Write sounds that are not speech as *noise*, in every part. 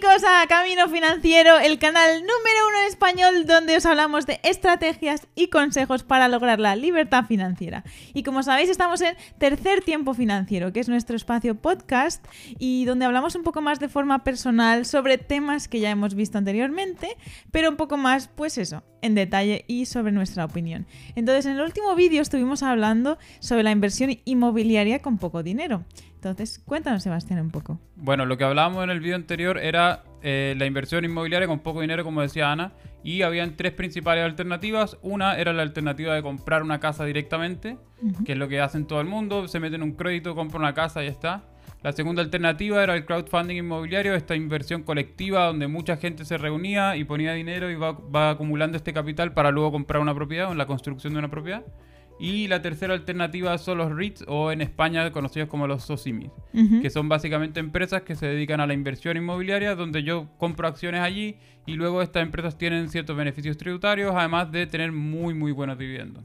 go a Camino Financiero, el canal número uno en español donde os hablamos de estrategias y consejos para lograr la libertad financiera. Y como sabéis, estamos en Tercer Tiempo Financiero, que es nuestro espacio podcast y donde hablamos un poco más de forma personal sobre temas que ya hemos visto anteriormente, pero un poco más, pues eso, en detalle y sobre nuestra opinión. Entonces, en el último vídeo estuvimos hablando sobre la inversión inmobiliaria con poco dinero. Entonces, cuéntanos, Sebastián, un poco. Bueno, lo que hablábamos en el video anterior era eh, la inversión inmobiliaria con poco dinero, como decía Ana, y habían tres principales alternativas. Una era la alternativa de comprar una casa directamente, que es lo que hacen todo el mundo, se meten un crédito, compran una casa y ya está. La segunda alternativa era el crowdfunding inmobiliario, esta inversión colectiva donde mucha gente se reunía y ponía dinero y va, va acumulando este capital para luego comprar una propiedad o en la construcción de una propiedad. Y la tercera alternativa son los REITs o en España conocidos como los SOCIMIs, que son básicamente empresas que se dedican a la inversión inmobiliaria donde yo compro acciones allí y luego estas empresas tienen ciertos beneficios tributarios además de tener muy muy buenos dividendos.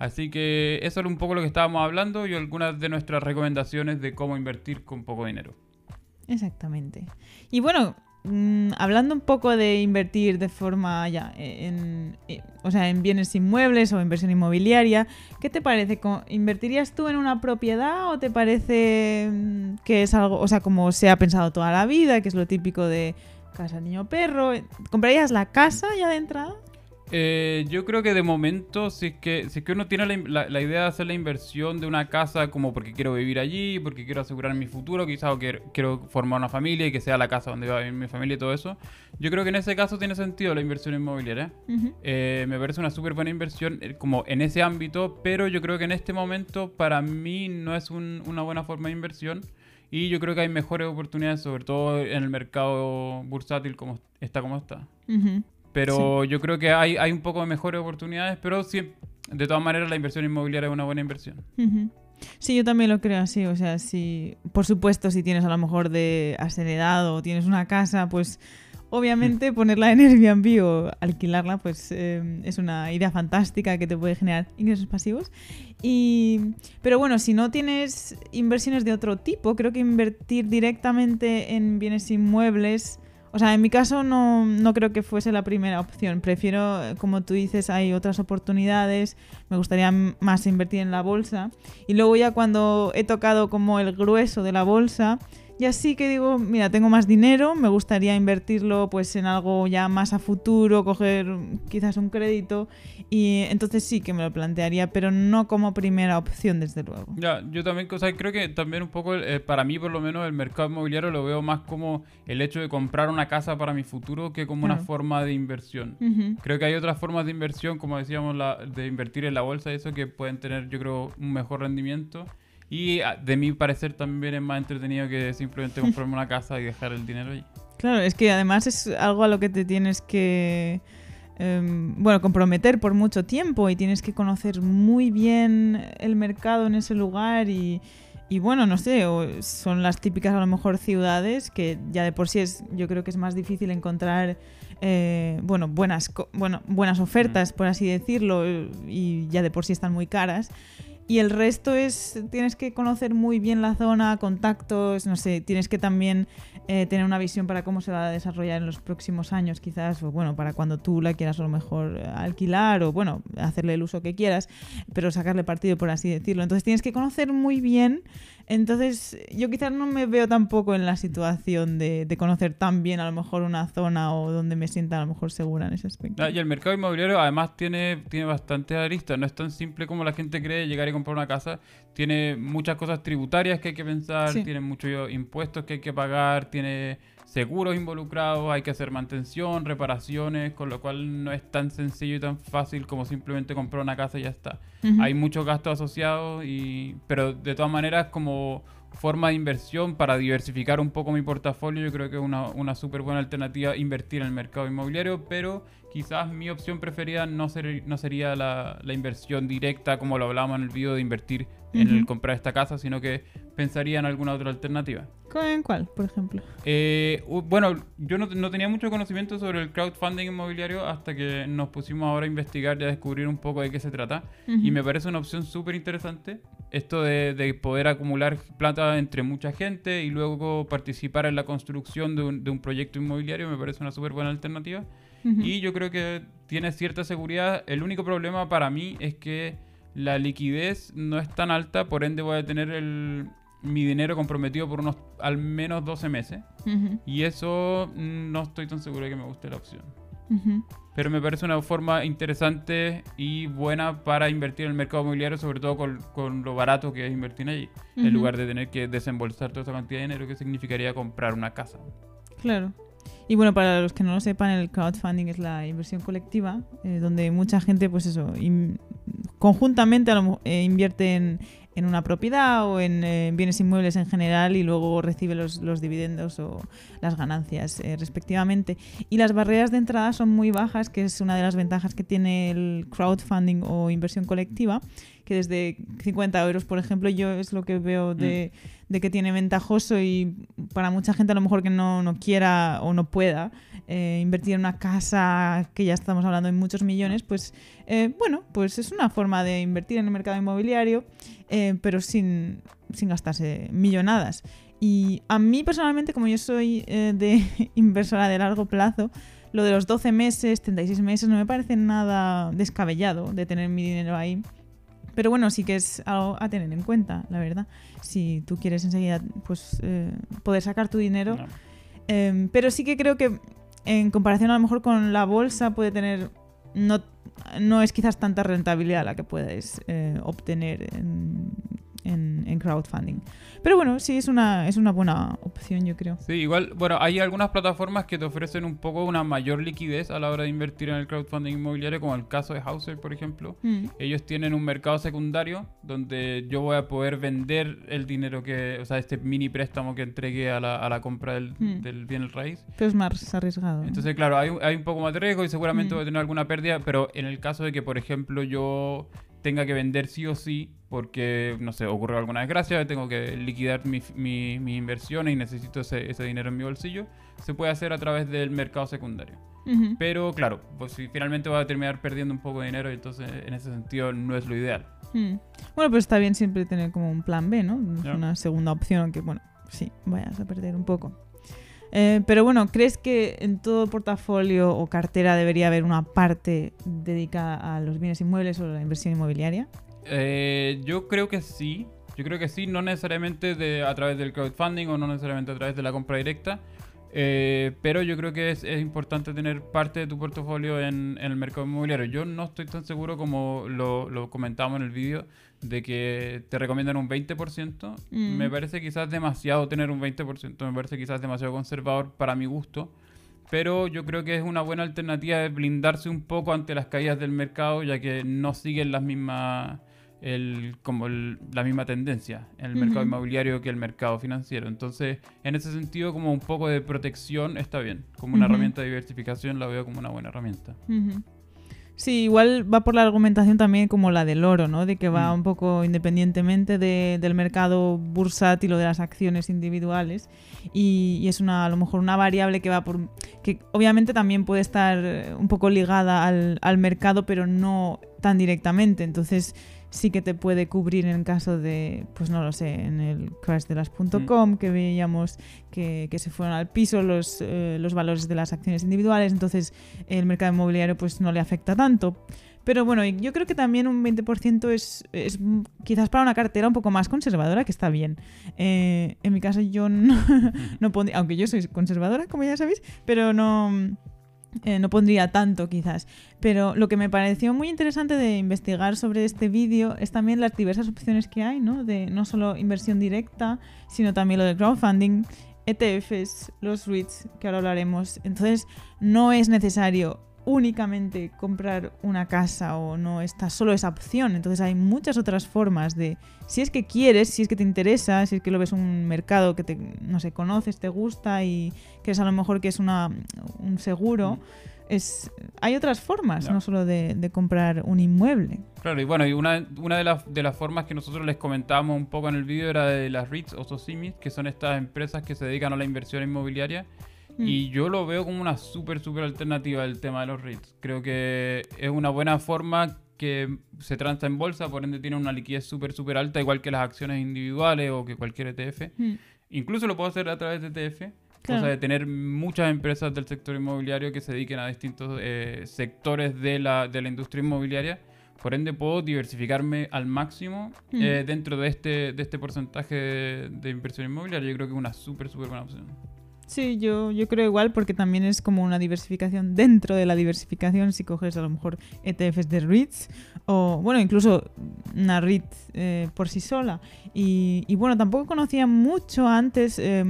Así que eso es un poco lo que estábamos hablando y algunas de nuestras recomendaciones de cómo invertir con poco dinero. Exactamente. Y bueno, Mm, hablando un poco de invertir de forma ya en, o sea, en bienes inmuebles o inversión inmobiliaria, ¿qué te parece? ¿Invertirías tú en una propiedad o te parece mm, que es algo, o sea, como se ha pensado toda la vida, que es lo típico de casa, niño, perro? ¿Comprarías la casa ya de entrada? Eh, yo creo que de momento, si es que, si es que uno tiene la, la, idea de hacer la inversión de una casa como porque quiero vivir allí, porque quiero asegurar mi futuro, quizás o quiero, quiero formar una familia y que sea la casa donde va a vivir mi familia y todo eso, yo creo que en ese caso tiene sentido la inversión inmobiliaria. Eh, me parece una súper buena inversión eh, como en ese ámbito, pero yo creo que en este momento para mí no es una buena forma de inversión. Y yo creo que hay mejores oportunidades, sobre todo en el mercado bursátil como está como está. Pero yo creo que hay, hay un poco de mejores oportunidades, pero sí, de todas maneras la inversión inmobiliaria es una buena inversión. Sí, yo también lo creo así. O sea, si, por supuesto, si tienes a lo mejor de has o tienes una casa, pues obviamente ponerla en Airbnb o alquilarla, pues eh, es una idea fantástica que te puede generar ingresos pasivos. Y, pero bueno, si no tienes inversiones de otro tipo, creo que invertir directamente en bienes inmuebles o sea, en mi caso no, no, creo que fuese la primera opción. Prefiero, como tú dices, hay otras oportunidades. Me gustaría más invertir en la bolsa. Y luego ya cuando he tocado como el grueso de la bolsa, y así que digo, mira, tengo más dinero, me gustaría invertirlo pues en algo ya más a futuro, coger quizás un crédito y entonces sí que me lo plantearía, pero no como primera opción desde luego. Ya, yo también, o sea, creo que también un poco, eh, para mí por lo menos el mercado inmobiliario lo veo más como el hecho de comprar una casa para mi futuro que como una forma de inversión. Creo que hay otras formas de inversión, como decíamos, la, de invertir en la bolsa y eso que pueden tener yo creo un mejor rendimiento. Y ah, de mi parecer también es más entretenido que simplemente comprarme una casa y dejar el dinero ahí. Claro, es que además es algo a lo que te tienes que, em, bueno, comprometer por mucho tiempo y tienes que conocer muy bien el mercado en ese lugar y, y bueno, no sé, son las típicas a lo mejor ciudades que ya de por sí es, yo creo que es más difícil encontrar, eh, bueno, buenas, bueno, buenas ofertas, mm. por así decirlo, y ya de por sí están muy caras. Y el resto es, tienes que conocer muy bien la zona, contactos, no sé, tienes que también eh, tener una visión para cómo se va a desarrollar en los próximos años, quizás, o bueno, para cuando tú la quieras a lo mejor alquilar o bueno, hacerle el uso que quieras, pero sacarle partido, por así decirlo. Entonces tienes que conocer muy bien entonces, yo quizás no me veo tampoco en la situación de, conocer tan bien a lo mejor una zona o donde me sienta a lo mejor segura en ese aspecto. Ah, y el mercado inmobiliario además tiene, tiene bastantes aristas, no es tan simple como la gente cree llegar y comprar una casa. Tiene muchas cosas tributarias que hay que pensar, tiene muchos impuestos que hay que pagar, tiene seguros involucrados, hay que hacer mantención, reparaciones, con lo cual no es tan sencillo y tan fácil como simplemente comprar una casa y ya está. Hay muchos gastos asociados, y, pero de todas maneras como の forma de inversión para diversificar un poco mi portafolio, yo creo que es una, una súper buena alternativa invertir en el mercado inmobiliario, pero quizás mi opción preferida no, ser, no sería la, la, inversión directa como lo hablábamos en el video de invertir en el comprar esta casa, sino que pensaría en alguna otra alternativa. ¿En cuál, por ejemplo? Eh, bueno, yo no, no, tenía mucho conocimiento sobre el crowdfunding inmobiliario hasta que nos pusimos ahora a investigar y a descubrir un poco de qué se trata. Y me parece una opción súper interesante esto de, poder acumular plata entre mucha gente y luego participar en la construcción de un, de un proyecto inmobiliario me parece una súper buena alternativa. Y yo creo que tiene cierta seguridad. El único problema para mí es que la liquidez no es tan alta, por ende voy a tener el, mi dinero comprometido por unos al menos 12 meses. Y eso mm, no estoy tan seguro de que me guste la opción. Pero me parece una forma interesante y buena para invertir en el mercado inmobiliario, sobre todo con, lo barato que es invertir allí, en lugar de tener que desembolsar toda esa cantidad de dinero que significaría comprar una casa. Claro. Y bueno, para los que no lo sepan, el crowdfunding es la inversión colectiva, eh, donde mucha gente, pues eso, conjuntamente eh, invierte en, en una propiedad o en eh, bienes inmuebles en general y luego recibe los, dividendos o las ganancias eh, respectivamente. Y las barreras de entrada son muy bajas, que es una de las ventajas que tiene el crowdfunding o inversión colectiva, que desde 50 euros, por ejemplo, yo es lo que veo de, mm. de que tiene ventajoso y para mucha gente a lo mejor que no, no quiera o no pueda eh, invertir en una casa que ya estamos hablando de muchos millones, pues bueno, pues es una forma de invertir en el mercado inmobiliario eh, pero sin, sin gastarse millonadas. Y a mí personalmente, como yo soy eh, de *laughs* inversora de largo plazo, lo de los 12 meses, 36 meses, no me parece nada descabellado de tener mi dinero ahí. Pero bueno, sí que es algo a tener en cuenta, la verdad. Si tú quieres enseguida pues, eh, poder sacar tu dinero. Em, pero sí que creo que en comparación a lo mejor con la bolsa puede tener no no es quizás tanta rentabilidad la que puedes eh, obtener en, en, crowdfunding. Pero bueno, sí, es una, es una buena opción, yo creo. Sí, igual, bueno, hay algunas plataformas que te ofrecen un poco una mayor liquidez a la hora de invertir en el crowdfunding inmobiliario, como el caso de Hauser, por ejemplo. Mm. Ellos tienen un mercado secundario donde yo voy a poder vender el dinero que, o sea, este mini préstamo que entregué a la, a la compra del, mm. del bien raíz. Pero es más arriesgado. Entonces, claro, hay, hay, un poco más de riesgo y seguramente mm. voy a tener alguna pérdida, pero en el caso de que, por ejemplo, yo tenga que vender sí o sí porque, no sé, ocurrió alguna desgracia, tengo que liquidar mis mi, mi inversiones y necesito ese, ese, dinero en mi bolsillo, se puede hacer a través del mercado secundario. Pero claro, pues si finalmente va a terminar perdiendo un poco de dinero, entonces en ese sentido no es lo ideal. Mm. Bueno, pues está bien siempre tener como un plan B, ¿no? Una segunda opción, aunque bueno, sí, vayas a perder un poco. Eh, pero bueno, ¿crees que en todo portafolio o cartera debería haber una parte dedicada a los bienes inmuebles o a la inversión inmobiliaria? Eh, yo creo que sí. Yo creo que sí, no necesariamente a través del crowdfunding o no necesariamente a través de la compra directa. Eh, pero yo creo que es, importante tener parte de tu portafolio en, el mercado inmobiliario. Yo no estoy tan seguro como lo, lo comentábamos en el vídeo de que te recomiendan un 20%. Mm. Me parece quizás demasiado tener un 20%, me parece quizás demasiado conservador para mi gusto. Pero yo creo que es una buena alternativa de blindarse un poco ante las caídas del mercado, ya que no siguen las mismas el, como la misma tendencia en el mercado inmobiliario que el mercado financiero. Entonces, en ese sentido, como un poco de protección está bien. Como una herramienta de diversificación la veo como una buena herramienta. Sí, igual va por la argumentación también como la del oro, ¿no? De que va un poco independientemente del mercado bursátil o de las acciones individuales y, y, es una a lo mejor una variable que va por que obviamente también puede estar un poco ligada al, al mercado, pero no tan directamente. Entonces sí que te puede cubrir en caso de, pues no lo sé, en el crash de las .com, mm. que veíamos que, se fueron al piso los, eh, los valores de las acciones individuales, entonces el mercado inmobiliario pues no le afecta tanto. Pero bueno, yo creo que también un 20% es, es quizás para una cartera un poco más conservadora, que está bien. Eh, en mi caso yo no, *laughs* no pondría, aunque yo soy conservadora, como ya sabéis, pero no eh, no pondría tanto quizás. Pero lo que me pareció muy interesante de investigar sobre este vídeo es también las diversas opciones que hay, ¿no? De no solo inversión directa, sino también lo de crowdfunding, ETFs, los REITs, que ahora hablaremos. Entonces, no es necesario únicamente comprar una casa o no está solo esa opción. Entonces hay muchas otras formas de, si es que quieres, si es que te interesa, si es que lo ves un mercado que te, no sé, conoces, te gusta y que es a lo mejor que es una, un seguro. Es, hay otras formas, no, solo de, comprar un inmueble. Claro, y bueno, y una, una de, las, de las formas que nosotros les comentábamos un poco en el vídeo era de las REITs o SOCIMIS, que son estas empresas que se dedican a la inversión inmobiliaria Mm. Y yo lo veo como una súper, súper alternativa al tema de los REITs. Creo que es una buena forma que se transa en bolsa, por ende tiene una liquidez súper, súper alta, igual que las acciones individuales o que cualquier ETF. Mm. Incluso lo puedo hacer a través de ETF. Cosa Claro. de tener muchas empresas del sector inmobiliario que se dediquen a distintos eh, sectores de la, de la industria inmobiliaria. Por ende, puedo diversificarme al máximo Mm. eh, dentro de este, de este porcentaje de, de inversión inmobiliaria. Yo creo que es una súper, súper buena opción. Sí, yo, yo creo igual porque también es como una diversificación dentro de la diversificación si coges a lo mejor ETFs de REITs o bueno, incluso una REIT eh, por sí sola. Y, bueno, tampoco conocía mucho antes, eh,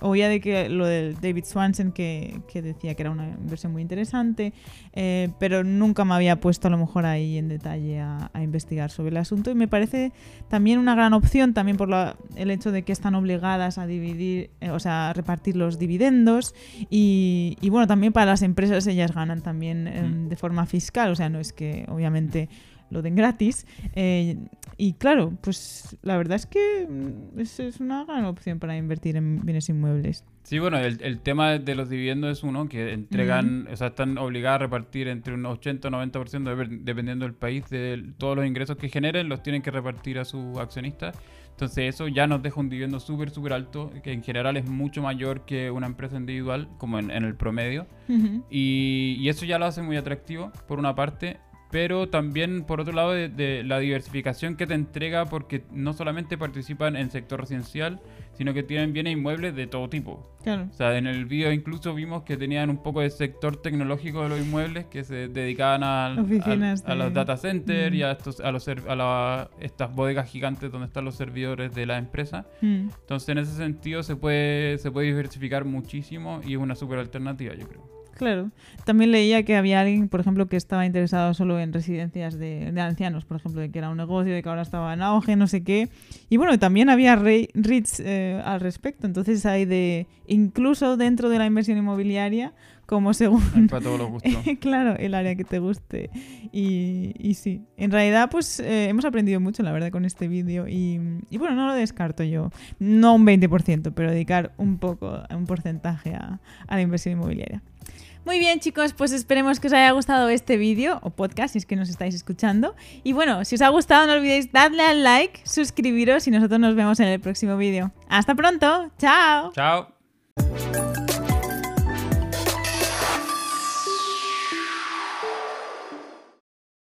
oía de que lo del David Swanson que, que decía que era una inversión muy interesante, eh, pero nunca me había puesto a lo mejor ahí en detalle a, a investigar sobre el asunto y me parece también una gran opción, también por la- el hecho de que están obligadas a dividir, eh, o sea, a repartir los dividendos y, y, bueno, también para las empresas ellas ganan también eh, Mm. de forma fiscal, o sea, no es que obviamente lo den gratis. eh, y claro, pues la verdad es que mm, es, es una gran opción para invertir en bienes inmuebles. Sí, bueno, el, el tema de los dividendos es uno que entregan, o sea, están obligadas a repartir entre un 80 o 90%, depe- dependiendo del país, de todos los ingresos que generen, los tienen que repartir a sus accionistas. Entonces eso ya nos deja un dividendo súper, súper alto, que en general es mucho mayor que una empresa individual, como en, en el promedio. Y eso ya lo hace muy atractivo, por una parte. Pero también, por otro lado, de, de la diversificación que te entrega, porque no solamente participan en sector residencial, sino que tienen bienes inmuebles de todo tipo. Claro. O sea, en el video incluso vimos que tenían un poco de sector tecnológico de los inmuebles que se dedicaban al- Oficinas al- a, de- los data centers Mm. y a, estos, a, los, a la- estas bodegas gigantes donde están los servidores de la empresa. Mm. Entonces, en ese sentido, se puede, se puede diversificar muchísimo y es una súper alternativa, yo creo. Claro. También leía que había alguien, por ejemplo, que estaba interesado solo en residencias de, ancianos, por ejemplo, de que era un negocio, de que ahora estaba en auge, no sé qué. Y bueno, también había re- REITs eh, al respecto. Entonces hay de, incluso dentro de la inversión inmobiliaria, como según para todos los gustos. *laughs* claro, el área que te guste. Y, y sí, en realidad pues eh, hemos aprendido mucho, la verdad, con este vídeo. Y, y bueno, no lo descarto yo. No un 20%, pero dedicar un poco, un porcentaje a, a la inversión inmobiliaria. Muy bien chicos, pues esperemos que os haya gustado este vídeo o podcast si es que nos estáis escuchando. Y bueno, si os ha gustado no olvidéis darle al like, suscribiros y nosotros nos vemos en el próximo vídeo. Hasta pronto, chao. Chao.